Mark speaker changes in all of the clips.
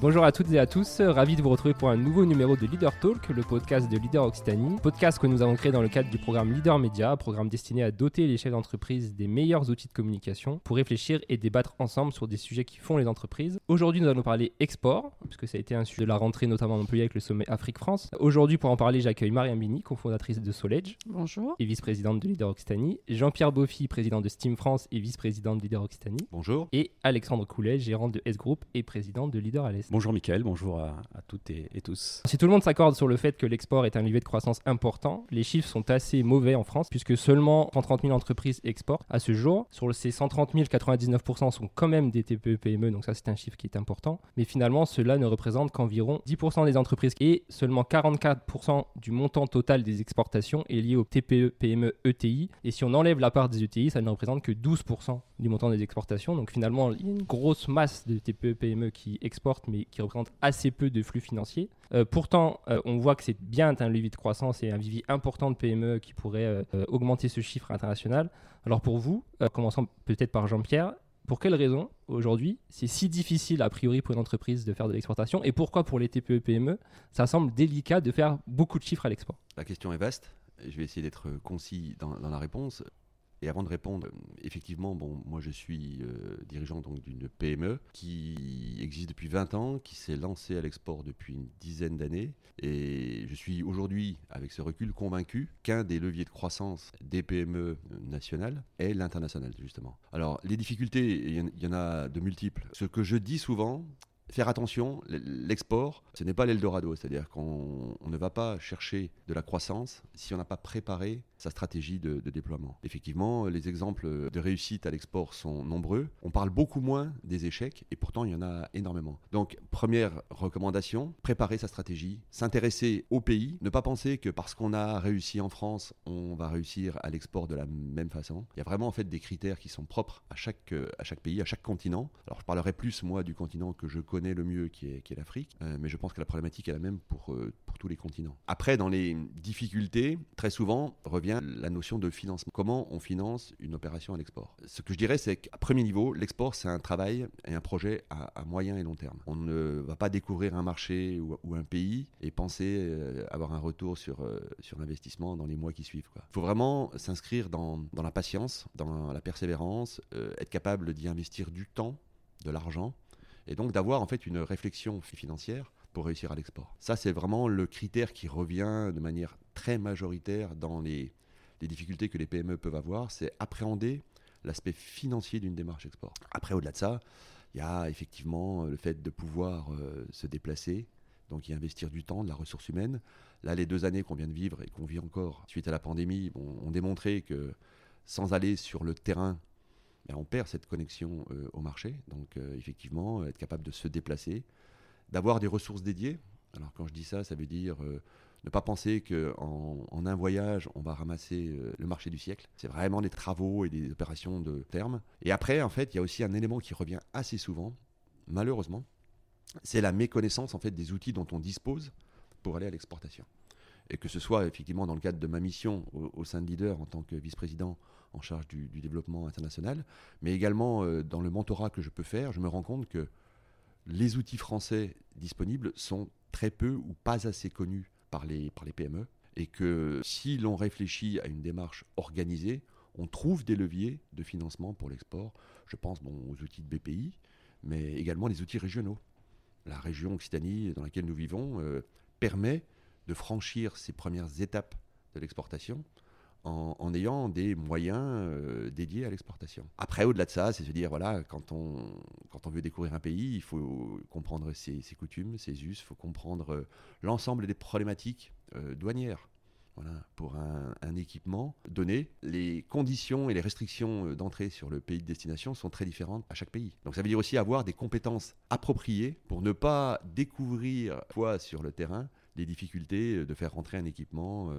Speaker 1: Bonjour à toutes et à tous, ravi de vous retrouver pour un nouveau numéro de Leader Talk, le podcast de Leader Occitanie. Podcast que nous avons créé dans le cadre du programme Leader Media, programme destiné à doter les chefs d'entreprise des meilleurs outils de communication pour réfléchir et débattre ensemble sur des sujets qui font les entreprises. Aujourd'hui, nous allons parler export, puisque ça a été un sujet de la rentrée notamment à Montpellier avec le sommet Afrique-France. Aujourd'hui, pour en parler, j'accueille Mariam Bini, cofondatrice de Solage.
Speaker 2: Bonjour.
Speaker 1: Et vice-présidente de Leader Occitanie. Jean-Pierre Boffy, président de Steam France et vice-président de Leader Occitanie.
Speaker 3: Bonjour.
Speaker 1: Et Alexandre Coulet, gérant de S-Group et président de Leader à l'Est.
Speaker 3: Bonjour Mickaël, bonjour à, toutes et, tous.
Speaker 1: Si tout le monde s'accorde sur le fait que l'export est un levier de croissance important, les chiffres sont assez mauvais en France, puisque seulement 130 000 entreprises exportent à ce jour. Sur ces 130 000, 99% sont quand même des TPE-PME, donc ça c'est un chiffre qui est important. Mais finalement, cela ne représente qu'environ 10% des entreprises et seulement 44% du montant total des exportations est lié aux TPE, PME, ETI. Et si on enlève la part des ETI, ça ne représente que 12% du montant des exportations. Donc finalement, il y a une grosse masse de TPE, PME qui exportent, mais qui représentent assez peu de flux financiers. Euh, pourtant, euh, on voit que c'est bien un levier de croissance et un vivier important de PME qui pourrait euh, augmenter ce chiffre international. Alors pour vous, commençons peut-être par Jean-Pierre, pour quelles raisons aujourd'hui c'est si difficile a priori pour une entreprise de faire de l'exportation et pourquoi pour les TPE-PME ça semble délicat de faire beaucoup de chiffres à l'export?
Speaker 3: La question est vaste. Je vais essayer d'être concis dans la réponse. Et avant de répondre, effectivement, bon, moi je suis euh, dirigeant d'une PME qui existe depuis 20 ans, qui s'est lancée à l'export depuis une dizaine d'années. Et je suis aujourd'hui, avec ce recul, convaincu qu'un des leviers de croissance des PME nationales est l'international, justement. Alors, les difficultés, il y en a de multiples. Ce que je dis souvent, faire attention, l'export, ce n'est pas l'Eldorado, c'est-à-dire qu'on ne va pas chercher de la croissance si on n'a pas préparé sa stratégie de, déploiement. Effectivement, les exemples de réussite à l'export sont nombreux. On parle beaucoup moins des échecs et pourtant il y en a énormément. Donc, première recommandation, préparer sa stratégie, s'intéresser au pays, ne pas penser que parce qu'on a réussi en France, on va réussir à l'export de la même façon. Il y a vraiment en fait des critères qui sont propres à chaque, à chaque pays, à chaque continent. Alors, je parlerai plus moi du continent que je connais le mieux, qui est, qui est l'Afrique, euh, mais je pense que la problématique est la même pour, euh, pour tous les continents. Après, dans les difficultés, très souvent revient la notion de financement. Comment on finance une opération à l'export? Ce que je dirais, c'est qu'à premier niveau, l'export, c'est un travail et un projet à, moyen et long terme. On ne va pas découvrir un marché ou, un pays et penser euh, avoir un retour sur, sur l'investissement dans les mois qui suivent. Il faut vraiment s'inscrire dans, dans, la patience, dans la persévérance, être capable d'y investir du temps, de l'argent et donc d'avoir en fait une réflexion financière pour réussir à l'export. Ça, c'est vraiment le critère qui revient de manière très majoritaire dans les, difficultés que les PME peuvent avoir, c'est appréhender l'aspect financier d'une démarche export. Après, au-delà de ça, il y a effectivement le fait de pouvoir euh, se déplacer, donc y investir du temps, de la ressource humaine. Là, les deux années qu'on vient de vivre et qu'on vit encore suite à la pandémie ont démontré que sans aller sur le terrain ben, on perd cette connexion euh, au marché. Donc euh, effectivement, être capable de se déplacer, d'avoir des ressources dédiées. Alors quand je dis ça, ça veut dire euh, ne pas penser qu'en en, un voyage, on va ramasser le marché du siècle. C'est vraiment des travaux et des opérations de terme. Et après, en fait, il y a aussi un élément qui revient assez souvent, malheureusement, c'est la méconnaissance en fait des outils dont on dispose pour aller à l'exportation. Et que ce soit effectivement dans le cadre de ma mission au, au sein de Leader en tant que vice-président en charge du, développement international, mais également euh, dans le mentorat que je peux faire, je me rends compte que les outils français disponibles sont très peu ou pas assez connus par les, PME, et que si l'on réfléchit à une démarche organisée, on trouve des leviers de financement pour l'export. Je pense aux outils de BPI, mais également les outils régionaux. La région Occitanie dans laquelle nous vivons euh, permet de franchir ces premières étapes de l'exportation en, ayant des moyens euh, dédiés à l'exportation. Après, au-delà de ça, c'est se dire, voilà, quand on, veut découvrir un pays, il faut comprendre ses, coutumes, ses us, il faut comprendre euh, l'ensemble des problématiques euh, douanières. Voilà, pour un, un, équipement donné, les conditions et les restrictions d'entrée sur le pays de destination sont très différentes à chaque pays. Donc ça veut dire aussi avoir des compétences appropriées pour ne pas découvrir, fois sur le terrain, les difficultés de faire rentrer un équipement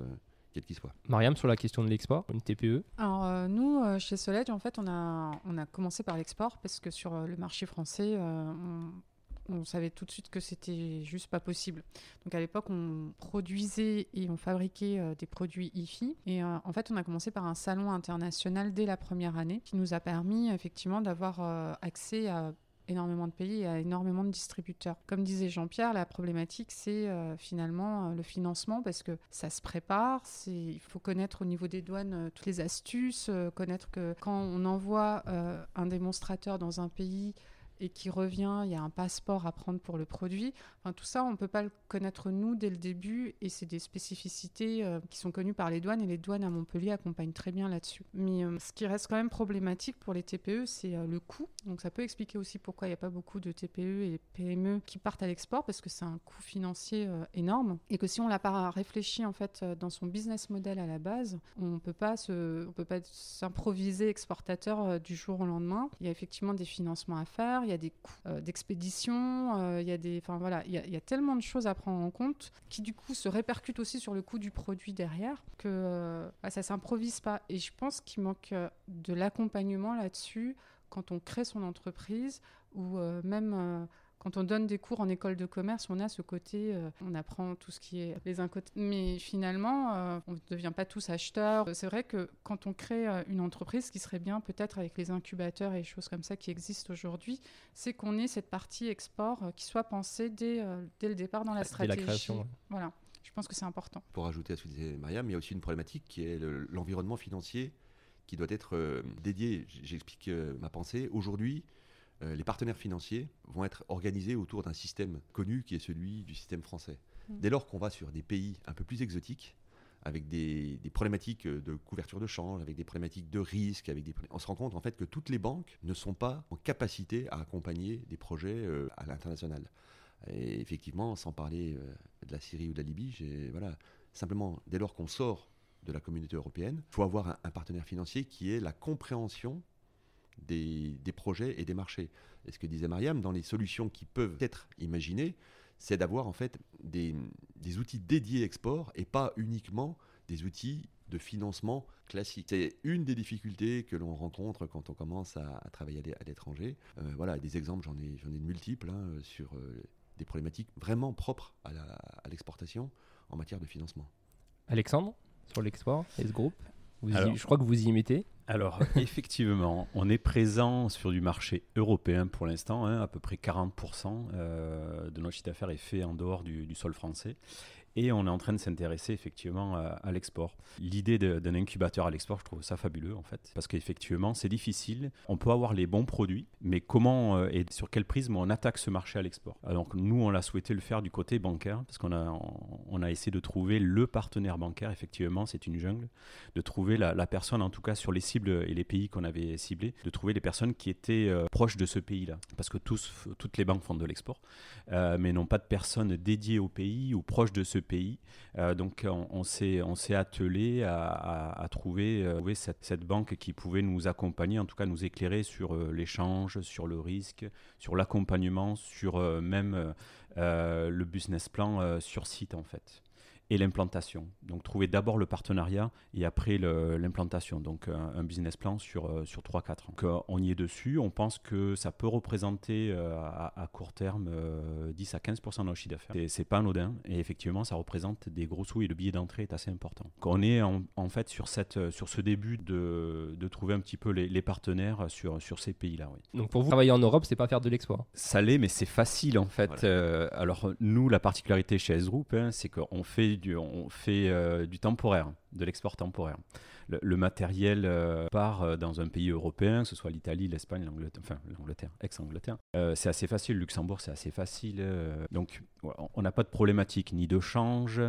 Speaker 3: quel qu'il soit.
Speaker 1: Mariam, sur la question de l'export, une TPE
Speaker 2: Alors, euh, nous, euh, chez Soled, en fait, on a, on a commencé par l'export parce que sur euh, le marché français, on, savait tout de suite que c'était juste pas possible. Donc, à l'époque, on produisait et on fabriquait des produits IFI. Et en fait, on a commencé par un salon international dès la première année qui nous a permis effectivement d'avoir accès à énormément de pays et à énormément de distributeurs. Comme disait Jean-Pierre, la problématique, c'est euh, finalement le financement parce que ça se prépare. Il faut connaître au niveau des douanes toutes les astuces, connaître que quand on envoie un démonstrateur dans un pays, et qui revient, il y a un passeport à prendre pour le produit. Enfin, tout ça, on ne peut pas le connaître nous dès le début et c'est des spécificités euh, qui sont connues par les douanes et les douanes à Montpellier accompagnent très bien là-dessus. Mais euh, ce qui reste quand même problématique pour les TPE, c'est euh, le coût. Donc ça peut expliquer aussi pourquoi il n'y a pas beaucoup de TPE et PME qui partent à l'export parce que c'est un coût financier énorme et que si on l'a pas réfléchi en fait dans son business model à la base, on peut peut pas s'improviser exportateur du jour au lendemain. Il y a effectivement des financements à faire il y a des coûts euh, d'expédition, euh, il y a des, enfin voilà, il y, a, tellement de choses à prendre en compte qui du coup se répercutent aussi sur le coût du produit derrière que euh, bah, ça s'improvise pas. Et je pense qu'il manque de l'accompagnement là-dessus quand on crée son entreprise ou même quand on donne des cours en école de commerce, on a ce côté, euh, on apprend tout ce qui est les incotés. Mais finalement, euh, on ne devient pas tous acheteurs. C'est vrai que quand on crée euh, une entreprise, ce qui serait bien peut-être avec les incubateurs et les choses comme ça qui existent aujourd'hui, c'est qu'on ait cette partie export qui soit pensée dès, dès le départ dans la stratégie.
Speaker 1: la création.
Speaker 2: Voilà. Je pense que c'est important.
Speaker 3: Pour ajouter à ce que disait Mariam, il y a aussi une problématique qui est l'environnement financier qui doit être dédié. J'explique ma pensée. Aujourd'hui, euh, les partenaires financiers vont être organisés autour d'un système connu qui est celui du système français. Mm. Dès lors qu'on va sur des pays un peu plus exotiques, avec des, problématiques de couverture de change, avec des problématiques de risque, avec des... on se rend compte en fait que toutes les banques ne sont pas en capacité à accompagner des projets euh, à l'international. Et effectivement, sans parler euh, de la Syrie ou de la Libye, voilà, simplement dès lors qu'on sort de la communauté européenne, il faut avoir un, partenaire financier qui ait la compréhension des, projets et des marchés. Et ce que disait Mariam, dans les solutions qui peuvent être imaginées, c'est d'avoir en fait des, outils dédiés export et pas uniquement des outils de financement classiques. C'est une des difficultés que l'on rencontre quand on commence à, travailler à l'étranger. Euh, voilà, des exemples, j'en ai, j'en ai de multiples hein, sur euh, des problématiques vraiment propres à l'exportation en matière de financement.
Speaker 1: Alexandre, sur l'export, et ce groupe? Je crois que vous y mettez.
Speaker 4: Alors, effectivement, on est présent sur du marché européen pour l'instant. Hein, à peu près 40% euh, de notre chiffre d'affaires est fait en dehors du, sol français. Et on est en train de s'intéresser effectivement à, l'export. L'idée d'un incubateur à l'export, je trouve ça fabuleux en fait. Parce qu'effectivement, c'est difficile. On peut avoir les bons produits, mais comment euh, et sur quel prisme on attaque ce marché à l'export? Donc nous, on l'a souhaité le faire du côté bancaire, parce qu'on a, on a essayé de trouver le partenaire bancaire. Effectivement, c'est une jungle. De trouver la, personne, en tout cas sur les cibles et les pays qu'on avait ciblés, de trouver les personnes qui étaient euh, proches de ce pays-là. Parce que tous, toutes les banques font de l'export, euh, mais n'ont pas de personnes dédiées au pays ou proches de ce pays. Euh, donc on, s'est attelé à, trouver, euh, cette, banque qui pouvait nous accompagner, en tout cas nous éclairer sur euh, l'échange, sur le risque, sur l'accompagnement, sur même le business plan sur site en fait et l'implantation. Donc trouver d'abord le partenariat et après l'implantation. Donc un, business plan sur, euh, sur 3-4 ans. Donc, euh, on y est dessus. On pense que ça peut représenter euh, à, court terme 10 à 15% de notre chiffre d'affaires. C'est pas anodin et effectivement ça représente des gros sous et le billet d'entrée est assez important. Donc, on est en, en, fait sur, cette, sur ce début de, de trouver un petit peu les, les partenaires sur, sur ces pays-là. Oui.
Speaker 1: Donc pour vous, travailler en Europe, c'est pas faire de l'export?
Speaker 4: Ça l'est, mais c'est facile en fait. alors nous, la particularité chez S-Group, hein, c'est qu'on fait on fait euh, du temporaire, de l'export temporaire. Le, matériel euh, part euh, dans un pays européen, que ce soit l'Italie, l'Espagne, l'Angleterre, enfin l'Angleterre, ex-Angleterre. c'est assez facile, Luxembourg c'est assez facile. donc on n'a pas de problématique ni de change,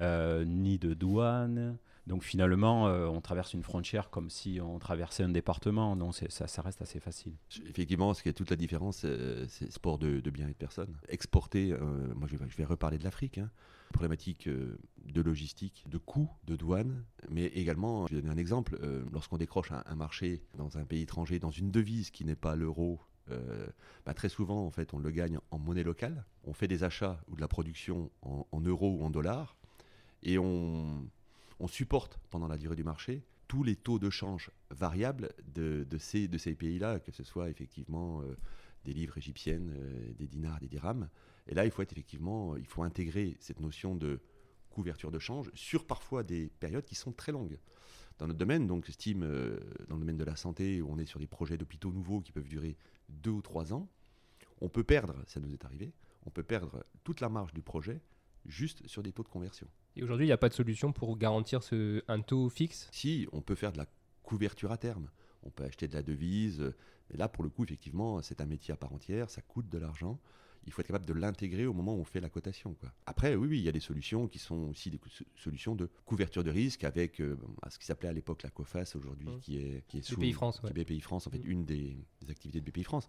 Speaker 4: ni de douane. Donc finalement, on traverse une frontière comme si on traversait un département. Non, ça, reste assez facile.
Speaker 3: Effectivement, ce qui est toute la différence, c'est sport de, de biens et de personnes. Exporter, moi je vais, je vais, reparler de l'Afrique. Hein problématiques euh, de logistique, de coûts, de douane, mais également, je vais donner un exemple, euh, lorsqu'on décroche un, marché dans un pays étranger, dans une devise qui n'est pas l'euro, euh, bah, très souvent, en fait, on le gagne en monnaie locale. On fait des achats ou de la production en, euros ou en dollars, et on, supporte pendant la durée du marché tous les taux de change variables de, ces, de ces pays-là, que ce soit effectivement des livres égyptiennes, des dinars, des dirhams. Et là, il faut être effectivement, il faut intégrer cette notion de couverture de change sur parfois des périodes qui sont très longues. Dans notre domaine, donc euh, dans le domaine de la santé, où on est sur des projets d'hôpitaux nouveaux qui peuvent durer deux ou trois ans, on peut perdre, ça nous est arrivé, on peut perdre toute la marge du projet juste sur des taux de conversion.
Speaker 1: Et aujourd'hui, il n'y a pas de solution pour garantir ce, un taux fixe?
Speaker 3: Si, on peut faire de la couverture à terme. On peut acheter de la devise. Mais là, pour le coup, effectivement, c'est un métier à part entière, ça coûte de l'argent il faut être capable de l'intégrer au moment où on fait la cotation. Quoi. Après, oui, oui, il y a des solutions qui sont aussi des solutions de couverture de risque avec euh, ce qui s'appelait à l'époque la COFAS aujourd'hui, mmh. qui est, qui est
Speaker 1: sous BPI France.
Speaker 3: Qui BPI France, en fait, mmh. une des, activités de BPI France.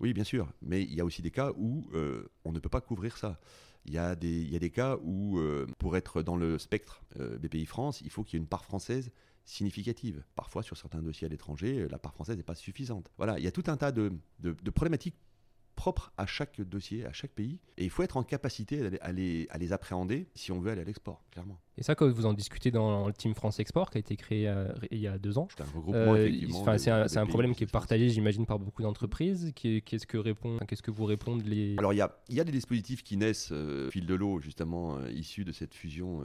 Speaker 3: Oui, bien sûr. Mais il y a aussi des cas où euh, on ne peut pas couvrir ça. Il y, a des, il y a des cas où, euh, pour être dans le spectre BPI France, il faut qu'il y ait une part française significative. Parfois, sur certains dossiers à l'étranger, la part française n'est pas suffisante. Voilà, il y a tout un tas de, de, de problématiques propre à chaque dossier, à chaque pays. Et il faut être en capacité à les, à les appréhender si on veut aller à l'export, clairement.
Speaker 1: Et ça, quand vous en discutez dans le Team France Export, qui a été créé euh, il y a deux ans,
Speaker 3: c'est un regroupement,
Speaker 1: euh, C'est un, problème qui est partagé, j'imagine, par beaucoup d'entreprises. Qu'est-ce que, répond, qu'est-ce que vous répondent les...
Speaker 3: Alors, il y a, y a, des dispositifs qui naissent euh, fil de l'eau, justement, issus de cette fusion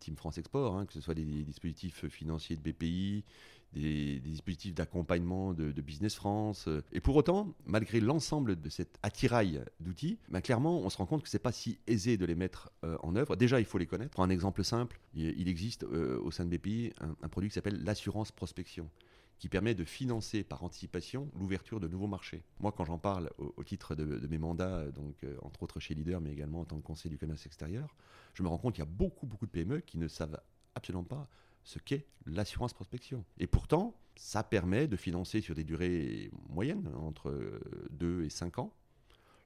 Speaker 3: Team France Export, hein, que ce soit des dispositifs financiers de BPI, des, dispositifs d'accompagnement de, Business France. Et pour autant, malgré l'ensemble de cet attirail d'outils, ben clairement, on se rend compte que ce n'est pas si aisé de les mettre euh, en œuvre. Déjà, il faut les connaître. Pour un exemple simple, il, existe euh, au sein de BPI un, produit qui s'appelle l'assurance prospection qui permet de financer par anticipation l'ouverture de nouveaux marchés. Moi, quand j'en parle au, titre de, mes mandats, donc euh, entre autres chez Leader, mais également en tant que conseiller du commerce extérieur, je me rends compte qu'il y a beaucoup, beaucoup de PME qui ne savent absolument pas ce qu'est l'assurance prospection. Et pourtant, ça permet de financer sur des durées moyennes, entre 2 et 5 ans,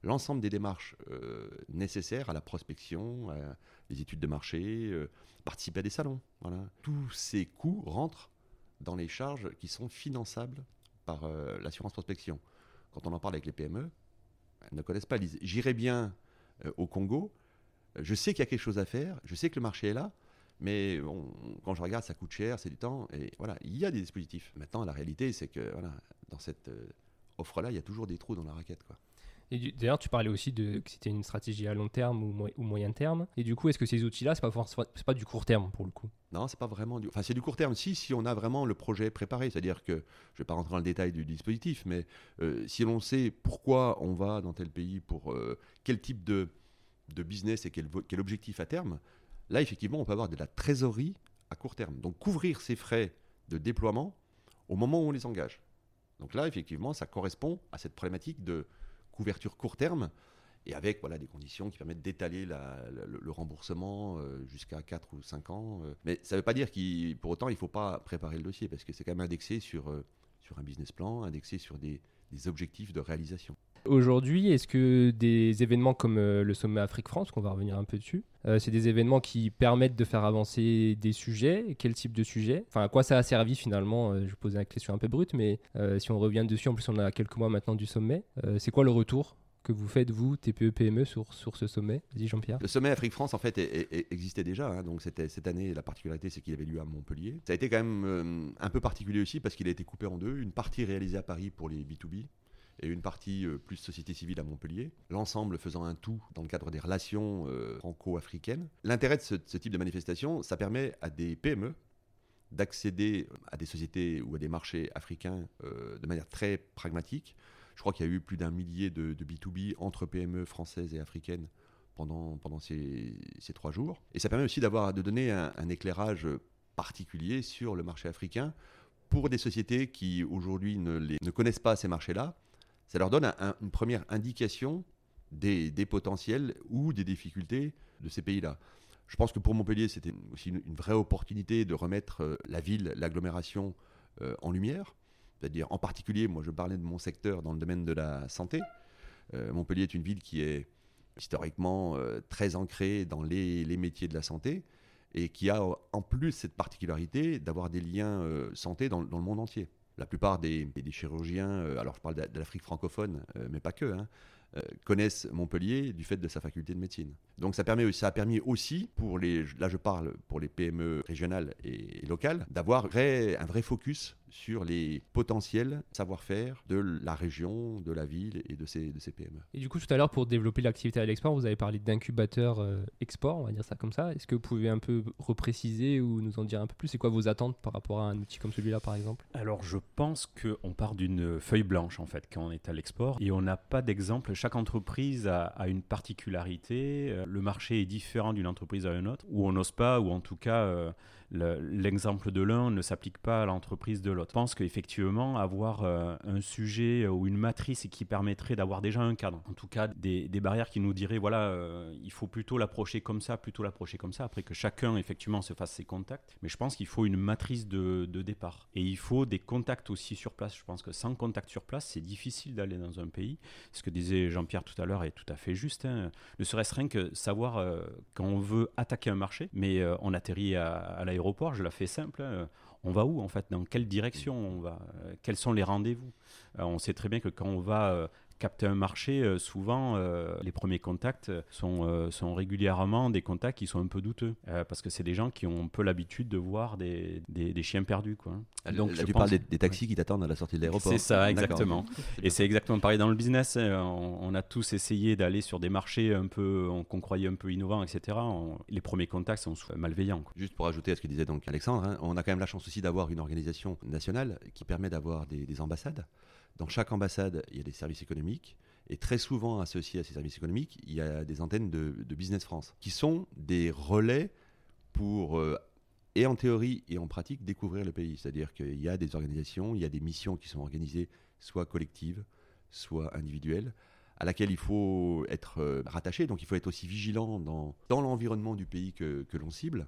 Speaker 3: l'ensemble des démarches euh, nécessaires à la prospection, à les études de marché, euh, participer à des salons. Voilà. Tous ces coûts rentrent dans les charges qui sont finançables par euh, l'assurance prospection. Quand on en parle avec les PME, elles ne connaissent pas. J'irai bien au Congo, je sais qu'il y a quelque chose à faire, je sais que le marché est là, mais quand je regarde, ça coûte cher, c'est du temps. Et voilà, il y a des dispositifs. Maintenant, la réalité, c'est que voilà, dans cette euh, offre-là, il y a toujours des trous dans la raquette. Quoi.
Speaker 1: Et d'ailleurs, tu parlais aussi de que c'était une stratégie à long terme ou, ou moyen terme. Et du coup, est-ce que ces outils-là, c'est pas pas du court terme pour le coup?
Speaker 3: Non, c'est pas vraiment du. Enfin, c'est du court terme si si on a vraiment le projet préparé. C'est-à-dire que je vais pas rentrer dans le détail du dispositif, mais euh, si l'on sait pourquoi on va dans tel pays, pour euh, quel type de de business et quel, quel objectif à terme, Là, effectivement, on peut avoir de la trésorerie à court terme. Donc, couvrir ces frais de déploiement au moment où on les engage. Donc là, effectivement, ça correspond à cette problématique de couverture court terme et avec voilà, des conditions qui permettent d'étaler le, remboursement euh, jusqu'à 4 ou 5 ans. Euh. Mais ça ne veut pas dire qu'il, pour autant il ne faut pas préparer le dossier parce que c'est quand même indexé sur, euh, sur un business plan, indexé sur des objectifs de réalisation.
Speaker 1: Aujourd'hui, est-ce que des événements comme euh, le sommet Afrique-France, qu'on va revenir un peu dessus, euh, c'est des événements qui permettent de faire avancer des sujets? Quel type de sujet? Enfin, à quoi ça a servi finalement? Euh, Je posais la question un peu brute, mais si on revient dessus, en plus on a quelques mois maintenant du sommet, c'est quoi le retour que vous faites, vous, TPE, PME, sur, sur ce sommet? Dis Jean-Pierre.
Speaker 3: Le sommet Afrique-France, en fait, existait déjà. Hein. donc, c'était cette année, la particularité, c'est qu'il avait lieu à Montpellier. Ça a été quand même un peu particulier aussi parce qu'il a été coupé en deux. Une partie réalisée à Paris pour les B2B, et une partie euh, plus société civile à Montpellier, l'ensemble faisant un tout dans le cadre des relations euh, franco-africaines. L'intérêt de ce, type de manifestation, ça permet à des PME d'accéder à des sociétés ou à des marchés africains euh, de manière très pragmatique. Je crois qu'il y a eu plus d'un millier de, B2B entre PME françaises et africaines pendant, pendant ces, trois jours. Et ça permet aussi d'avoir, de donner un, éclairage particulier sur le marché africain pour des sociétés qui aujourd'hui ne, ne connaissent pas ces marchés-là ça leur donne une première indication des, potentiels ou des difficultés de ces pays-là. Je pense que pour Montpellier, c'était aussi une, vraie opportunité de remettre euh, la ville, l'agglomération euh, en lumière. C'est-à-dire, en particulier, moi je parlais de mon secteur dans le domaine de la santé. Euh, Montpellier est une ville qui est historiquement très ancrée dans les, métiers de la santé et qui a en plus cette particularité d'avoir des liens santé dans, le monde entier. La plupart des, chirurgiens, euh, alors je parle de, l'Afrique francophone, euh, mais pas que, hein, euh, connaissent Montpellier du fait de sa faculté de médecine. Donc ça, permet, ça a permis aussi, pour les, là je parle pour les PME régionales et, locales, d'avoir un vrai focus sur les potentiels savoir-faire de la région, de la ville et de ces, de ces PME.
Speaker 1: Et du coup, tout à l'heure, pour développer l'activité à l'export, vous avez parlé d'incubateur euh, export, on va dire ça comme ça. Est-ce que vous pouvez un peu repréciser ou nous en dire un peu plus? C'est quoi vos attentes par rapport à un outil comme celui-là, par exemple?
Speaker 4: Alors, je pense qu'on part d'une feuille blanche, en fait, quand on est à l'export, et on n'a pas d'exemple. Chaque entreprise a, a, une particularité. Euh, le marché est différent d'une entreprise à une autre, ou on n'ose pas, ou en tout cas... Euh, l'exemple de l'un ne s'applique pas à l'entreprise de l'autre. Je pense qu'effectivement, avoir euh, un sujet ou une matrice qui permettrait d'avoir déjà un cadre, en tout cas des, barrières qui nous diraient, voilà, euh, il faut plutôt l'approcher comme ça, plutôt l'approcher comme ça, après que chacun effectivement se fasse ses contacts. Mais je pense qu'il faut une matrice de, départ. Et il faut des contacts aussi sur place. Je pense que sans contact sur place, c'est difficile d'aller dans un pays. Ce que disait Jean-Pierre tout à l'heure est tout à fait juste. Hein. Ne serait-ce rien que savoir euh, quand on veut attaquer un marché, mais on atterrit à l'aéroport je la fais simple. Hein. On va où en fait? Dans quelle direction on va? Quels sont les rendez-vous? Euh, On sait très bien que quand on va euh, capter un marché, euh, souvent, euh, les premiers contacts sont, euh, sont régulièrement des contacts qui sont un peu douteux, parce que c'est des gens qui ont un peu l'habitude de voir des, des, chiens perdus. Quoi.
Speaker 3: Donc, Là, tu parles des, taxis qui t'attendent à la sortie de l'aéroport.
Speaker 4: C'est ça, exactement. Et c'est exactement pareil dans le business. Hein. On, a tous essayé d'aller sur des marchés un peu qu'on croyait un peu innovants, etc. les premiers contacts sont malveillants.
Speaker 3: Juste pour ajouter à ce que disait donc Alexandre, hein, on a quand même la chance aussi d'avoir une organisation nationale qui permet d'avoir des ambassades. Dans chaque ambassade, il y a des services économiques. Et très souvent associés à ces services économiques, il y a des antennes de, Business France, qui sont des relais pour, euh, et en théorie et en pratique, découvrir le pays. C'est-à-dire qu'il y a des organisations, il y a des missions qui sont organisées, soit collectives, soit individuelles, à laquelle il faut être euh, rattaché. Donc il faut être aussi vigilant dans, dans l'environnement du pays que, que l'on cible.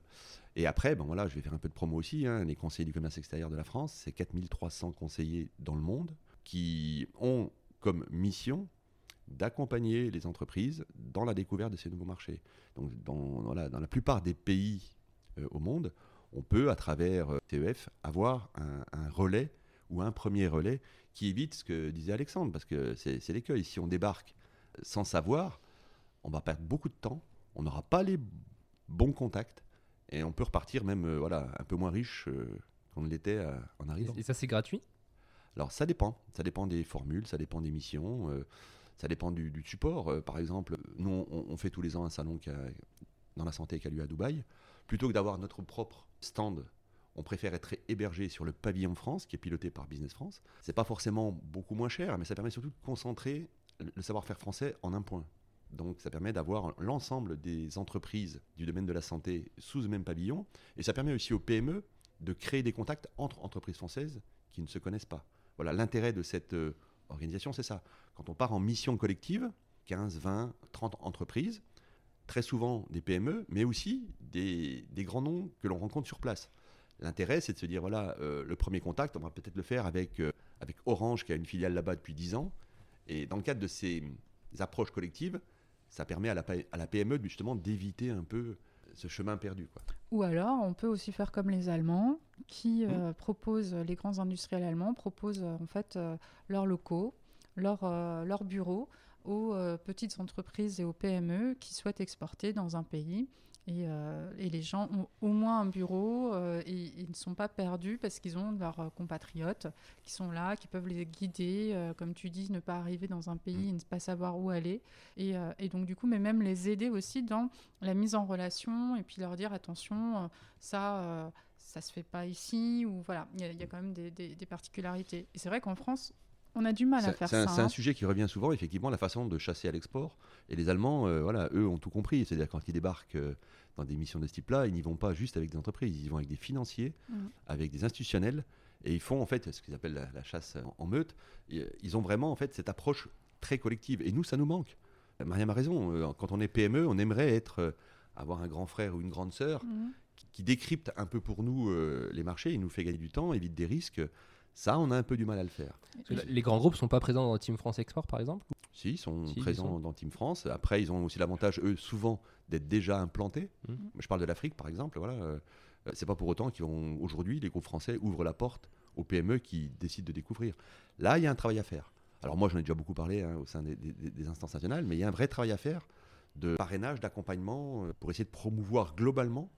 Speaker 3: Et après, bon voilà, je vais faire un peu de promo aussi. Hein, les conseillers du commerce extérieur de la France, c'est 4300 conseillers dans le monde qui ont comme mission d'accompagner les entreprises dans la découverte de ces nouveaux marchés. Donc, dans, la, plupart des pays euh, au monde, on peut, à travers euh, TEF, avoir un, relais ou un premier relais qui évite ce que disait Alexandre, parce que c'est l'écueil. Si on débarque sans savoir, on va perdre beaucoup de temps, on n'aura pas les bons contacts, et on peut repartir même euh, voilà, un peu moins riche qu'on l'était en arrivant.
Speaker 1: Et ça, c'est gratuit?
Speaker 3: Alors ça dépend, ça dépend des formules, ça dépend des missions, euh, ça dépend du, support. Euh, par exemple, nous on, fait tous les ans un salon dans la santé qui a lieu à Dubaï. Plutôt que d'avoir notre propre stand, on préfère être hébergé sur le pavillon France qui est piloté par Business France. C'est pas forcément beaucoup moins cher, mais ça permet surtout de concentrer le savoir-faire français en un point. Donc ça permet d'avoir l'ensemble des entreprises du domaine de la santé sous le même pavillon. Et ça permet aussi aux PME de créer des contacts entre entreprises françaises qui ne se connaissent pas. Voilà, l'intérêt de cette euh, organisation, c'est ça. Quand on part en mission collective, 15, 20, 30 entreprises, très souvent des PME, mais aussi des, grands noms que l'on rencontre sur place. L'intérêt, c'est de se dire, voilà, euh, le premier contact, on va peut-être le faire avec, euh, avec Orange, qui a une filiale là-bas depuis 10 ans. Et dans le cadre de ces approches collectives, ça permet à la, à la PME justement d'éviter un peu ce chemin perdu. Quoi.
Speaker 2: Ou alors, on peut aussi faire comme les Allemands, qui mmh. euh, proposent, les grands industriels allemands proposent euh, en fait euh, leurs locaux, leurs bureaux aux petites entreprises et aux PME qui souhaitent exporter dans un pays euh, et, les gens ont au moins un bureau euh, et ils ne sont pas perdus parce qu'ils ont leurs euh, compatriotes qui sont là, qui peuvent les guider, comme tu dis, ne pas arriver dans un pays et ne pas savoir où aller. Et, et, donc du coup, mais même les aider aussi dans la mise en relation et puis leur dire attention, ça, ça se fait pas ici ou voilà, il y, a quand même des, des particularités. Et c'est vrai qu'en France, on a du mal à faire
Speaker 3: ça.
Speaker 2: C'est un
Speaker 3: hein. sujet qui revient souvent, effectivement, la façon de chasser à l'export. Et les Allemands, euh, voilà, eux ont tout compris. C'est-à-dire quand ils débarquent euh, dans des missions de ce type-là, ils n'y vont pas juste avec des entreprises, ils vont avec des financiers, mm. avec des institutionnels, et ils font en fait ce qu'ils appellent la, chasse en, meute. ils ont vraiment en fait cette approche très collective. Et nous, ça nous manque. Mariam a raison. Euh, quand on est PME, on aimerait être avoir un grand frère ou une grande sœur mm. qui, décrypte un peu pour nous les marchés, il nous fait gagner du temps, évite des risques. Ça, on a un peu du mal à le faire.
Speaker 1: Les grands groupes ne sont pas présents dans Team France Export, par exemple
Speaker 3: Si, ils sont présents dans Team France. Après, ils ont aussi l'avantage, eux, souvent, d'être déjà implantés. Mmh. Je parle de l'Afrique, par exemple. Voilà. Euh, c'est pas pour autant qu'aujourd'hui, les groupes français ouvrent la porte aux PME qui décident de découvrir. Là, il y a un travail à faire. Alors moi, j'en ai déjà beaucoup parlé hein, au sein des, des, instances nationales, mais il y a un vrai travail à faire de parrainage, d'accompagnement, euh, pour essayer de promouvoir globalement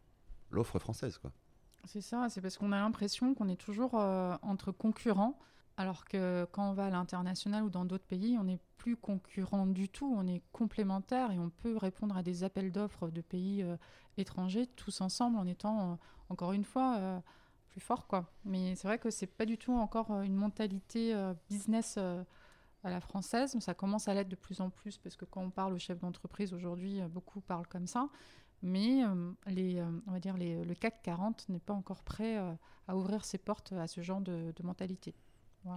Speaker 3: l'offre française. Quoi.
Speaker 2: C'est ça, c'est parce qu'on a l'impression qu'on est toujours euh, entre concurrents, alors que quand on va à l'international ou dans d'autres pays, on n'est plus concurrent du tout, on est complémentaires et on peut répondre à des appels d'offres de pays euh, étrangers tous ensemble en étant, euh, encore une fois, plus. Quoi. Mais c'est vrai que c'est pas du tout encore une mentalité business à la française, mais ça commence à l'être de plus en plus parce que quand on parle aux chefs d'entreprise aujourd'hui, beaucoup parlent comme ça mais euh, les, euh, on va dire le CAC 40 n'est pas encore prêt euh, à ouvrir ses portes à ce genre de, mentalité.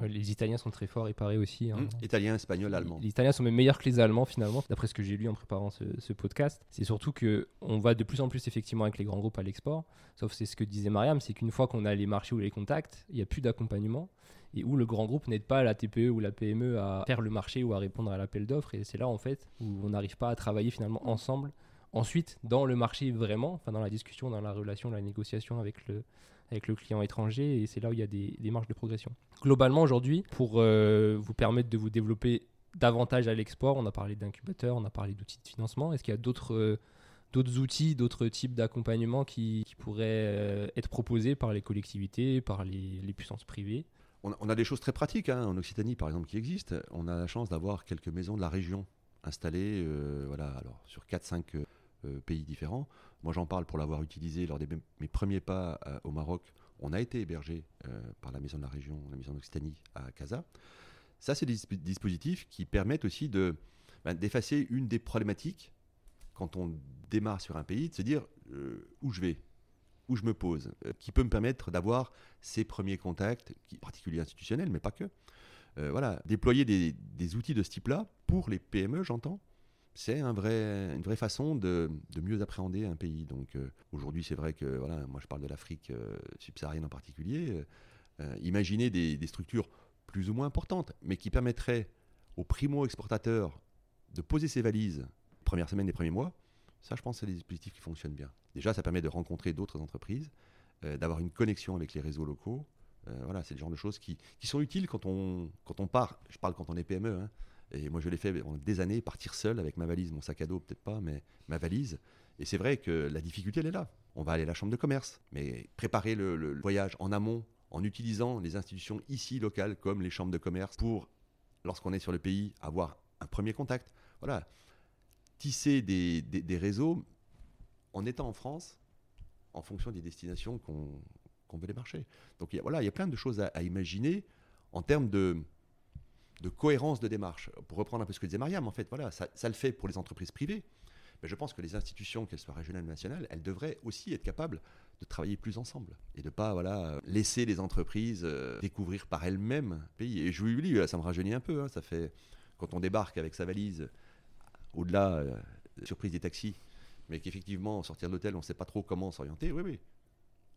Speaker 1: Les Italiens sont très forts et pareil aussi. Hein.
Speaker 3: Mmh, Italiens, Espagnols, Allemands.
Speaker 1: Les, Italiens sont même meilleurs que les Allemands finalement, d'après ce que j'ai lu en préparant ce, podcast. C'est surtout que on va de plus en plus effectivement avec les grands groupes à l'export. Sauf c'est ce que disait Mariam, c'est qu'une fois qu'on a les marchés ou les contacts, il n'y a plus d'accompagnement et où le grand groupe n'aide pas la TPE ou la PME à faire le marché ou à répondre à l'appel d'offres. Et c'est là en fait où on n'arrive pas à travailler finalement ensemble Ensuite, dans le marché vraiment, enfin dans la discussion, dans la relation, la négociation avec le, avec le client étranger, et c'est là où il y a des, des marges de progression. Globalement, aujourd'hui, pour euh, vous permettre de vous développer davantage à l'export, on a parlé d'incubateurs, on a parlé d'outils de financement. Est-ce qu'il y a d'autres euh, outils, d'autres types d'accompagnement qui, pourraient euh, être proposés par les collectivités, par les, puissances privées?
Speaker 3: On a, des choses très pratiques hein, en Occitanie, par exemple, qui existent. On a la chance d'avoir quelques maisons de la région installées, voilà, alors sur 4-5 euh, pays différents. Moi, j'en parle pour l'avoir utilisé lors de mes premiers pas euh, au Maroc. On a été hébergé euh, par la maison de la région, la maison d'Occitanie à Casa. Ça, c'est des dispositifs qui permettent aussi de, ben, d'effacer une des problématiques quand on démarre sur un pays, de se dire où je vais, où je me pose, qui peut me permettre d'avoir ces premiers contacts, qui, particuliers institutionnels, mais pas que. voilà, déployer des, outils de ce type-là pour les PME, j'entends, c'est une vraie façon de, mieux appréhender un pays. Donc euh, aujourd'hui, c'est vrai que voilà, moi je parle de l'Afrique euh, subsaharienne en particulier. Euh, imaginez des, structures plus ou moins importantes, mais qui permettraient aux primo-exportateurs de poser ses valises première semaine des premiers mois. Ça, je pense, c'est des dispositifs qui fonctionnent bien. Déjà, ça permet de rencontrer d'autres entreprises, d'avoir une connexion avec les réseaux locaux. voilà, c'est le genre de choses qui, sont utiles quand on, quand on part. Je parle quand on est PME. Hein, et moi, je l'ai fait des années, partir seul avec ma valise, mon sac à dos, peut-être pas, mais ma valise. Et c'est vrai que la difficulté, elle est là. On va aller à la chambre de commerce, mais préparer le, voyage en amont, en utilisant les institutions ici locales, comme les chambres de commerce, pour, lorsqu'on est sur le pays, avoir un premier contact. Voilà. Tisser des, des, réseaux en étant en France, en fonction des destinations qu'on veut démarcher. Donc, voilà, il y a plein de choses à imaginer en termes de de cohérence de démarche. Pour reprendre un peu ce que disait Mariam, en fait, voilà, ça, le fait pour les entreprises privées, mais je pense que les institutions, qu'elles soient régionales ou nationales, elles devraient aussi être capables de travailler plus ensemble et de pas voilà laisser les entreprises euh, découvrir par elles-mêmes le pays. Et je vous dis, ça me rajeunit un peu. Hein, ça fait quand on débarque avec sa valise, au-delà euh, surprise des taxis, mais qu'effectivement sortir de l'hôtel, on ne sait pas trop comment s'orienter. Oui, oui,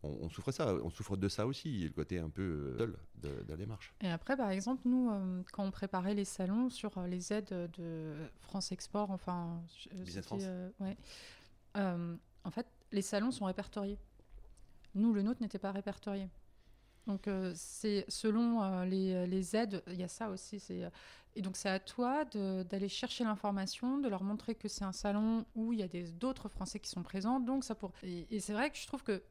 Speaker 3: on, souffre ça, on souffre de ça aussi, le côté un peu euh, seul de, la démarche.
Speaker 2: Et après, par exemple, nous, euh, quand on préparait les salons sur euh, les aides de France Export, enfin,
Speaker 3: Business France.
Speaker 2: ouais, en fait, les salons sont répertoriés. Nous, le nôtre n'était pas répertorié. Donc, c'est selon les, les, aides, il y a ça aussi. C'est et donc, c'est à toi d'aller chercher l'information, de leur montrer que c'est un salon où il y a d'autres Français qui sont présents. Donc, ça pour. et c'est vrai que je trouve que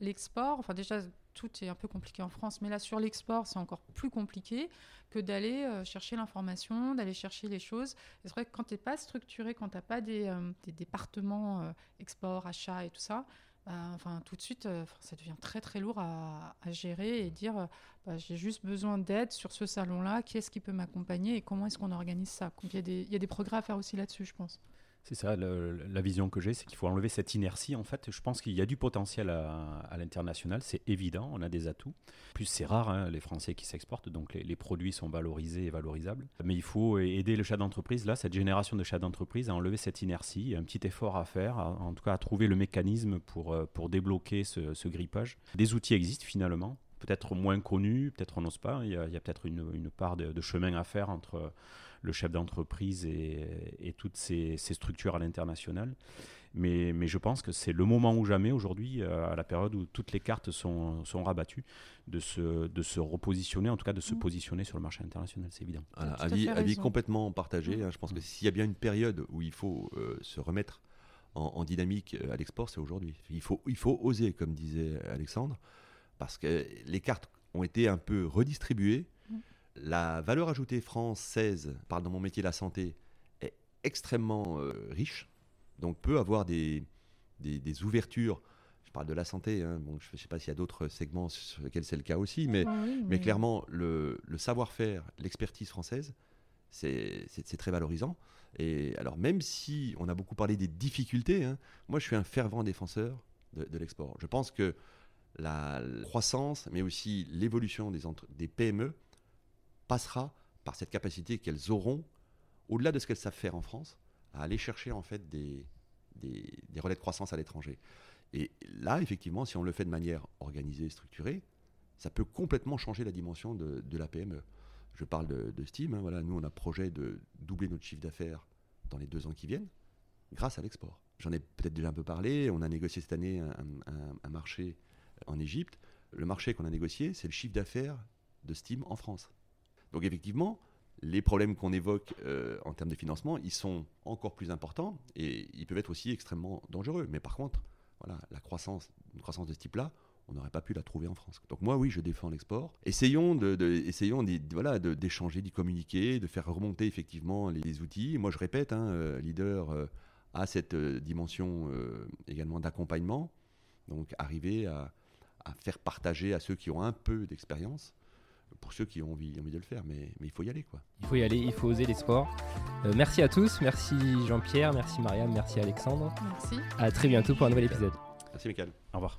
Speaker 2: l'export, enfin déjà tout est un peu compliqué en France, mais là sur l'export c'est encore plus compliqué que d'aller euh, chercher l'information, d'aller chercher les choses. C'est vrai que quand tu n'es pas structuré, quand tu n'as pas des, euh, départements euh, export, achat et tout ça, bah, enfin, tout de suite ça devient très très lourd à, gérer et dire bah, j'ai juste besoin d'aide sur ce salon-là, qui est-ce qui peut m'accompagner et comment est-ce qu'on organise ça? il y a des progrès à faire aussi là-dessus je pense.
Speaker 4: C'est ça, la vision que j'ai, c'est qu'il faut enlever cette inertie. En fait, je pense qu'il y a du potentiel à, l'international, c'est évident, on a des atouts. Plus, c'est rare, hein, les Français qui s'exportent, donc les, produits sont valorisés et valorisables. Mais il faut aider le chat d'entreprise, là, cette génération de chats d'entreprise, à enlever cette inertie. Il y a un petit effort à faire, en tout cas à trouver le mécanisme pour, euh, pour débloquer ce, grippage. Des outils existent finalement, peut-être moins connus, peut-être on n'ose pas. Il y a, peut-être une, part de, de, chemin à faire entre le chef d'entreprise et, toutes ces, structures à l'international. Mais, mais, je pense que c'est le moment ou jamais aujourd'hui, euh, à la période où toutes les cartes sont, sont rabattues, de se, de se repositionner, en tout cas de se mm. positionner sur le marché international, c'est évident.
Speaker 3: avis, avis complètement partagé. Mm. Hein. je pense que s'il y a bien une période où il faut euh, se remettre en, dynamique à l'export, c'est aujourd'hui. Il faut, il faut oser, comme disait Alexandre, parce que les cartes ont été un peu redistribuées. La valeur ajoutée française, parle dans mon métier la santé, est extrêmement riche, donc peut avoir des, des ouvertures parle de la santé. Hein. Bon, je ne sais pas s'il y a d'autres segments sur lesquels c'est le cas aussi, mais, mais... clairement, le, savoir-faire, l'expertise française, c'est très valorisant. Et alors, même si on a beaucoup parlé des difficultés, hein, moi, je suis un fervent défenseur de, l'export. Je pense que la croissance, mais aussi l'évolution des, des PME passera par cette capacité qu'elles auront, au-delà de ce qu'elles savent faire en France, à aller chercher en fait des, des, relais de croissance à l'étranger. Et là, effectivement, si on le fait de manière organisée, structurée, ça peut complètement changer la dimension de, la PME. Je parle de, Steam. Hein, voilà, nous, on a projet de doubler notre chiffre d'affaires dans les deux ans qui viennent, grâce à l'export. J'en ai peut-être déjà un peu parlé. On a négocié cette année un, marché en Égypte. Le marché qu'on a négocié, c'est le chiffre d'affaires de Steam en France. Donc effectivement, les problèmes qu'on évoque euh, en termes de financement, ils sont encore plus importants et ils peuvent être aussi extrêmement dangereux. Mais par contre, voilà, la croissance, une croissance de ce type-là, on n'aurait pas pu la trouver en France. Donc moi, oui, je défends l'export. Essayons de, essayons voilà, d'échanger, d'y communiquer, de faire remonter effectivement les, outils. Moi, je répète, hein, euh, leader euh, a cette euh, dimension également d'accompagnement. Donc arriver à, faire partager à ceux qui ont un peu d'expérience pour ceux qui ont envie, envie de le faire, mais, mais, il faut y aller. quoi.
Speaker 1: Il faut y aller, il faut oser les sports. Euh, merci à tous, merci Jean-Pierre, merci Mariam, merci Alexandre.
Speaker 2: Merci.
Speaker 1: À très bientôt pour un nouvel épisode.
Speaker 3: Merci Michael.
Speaker 4: Au revoir.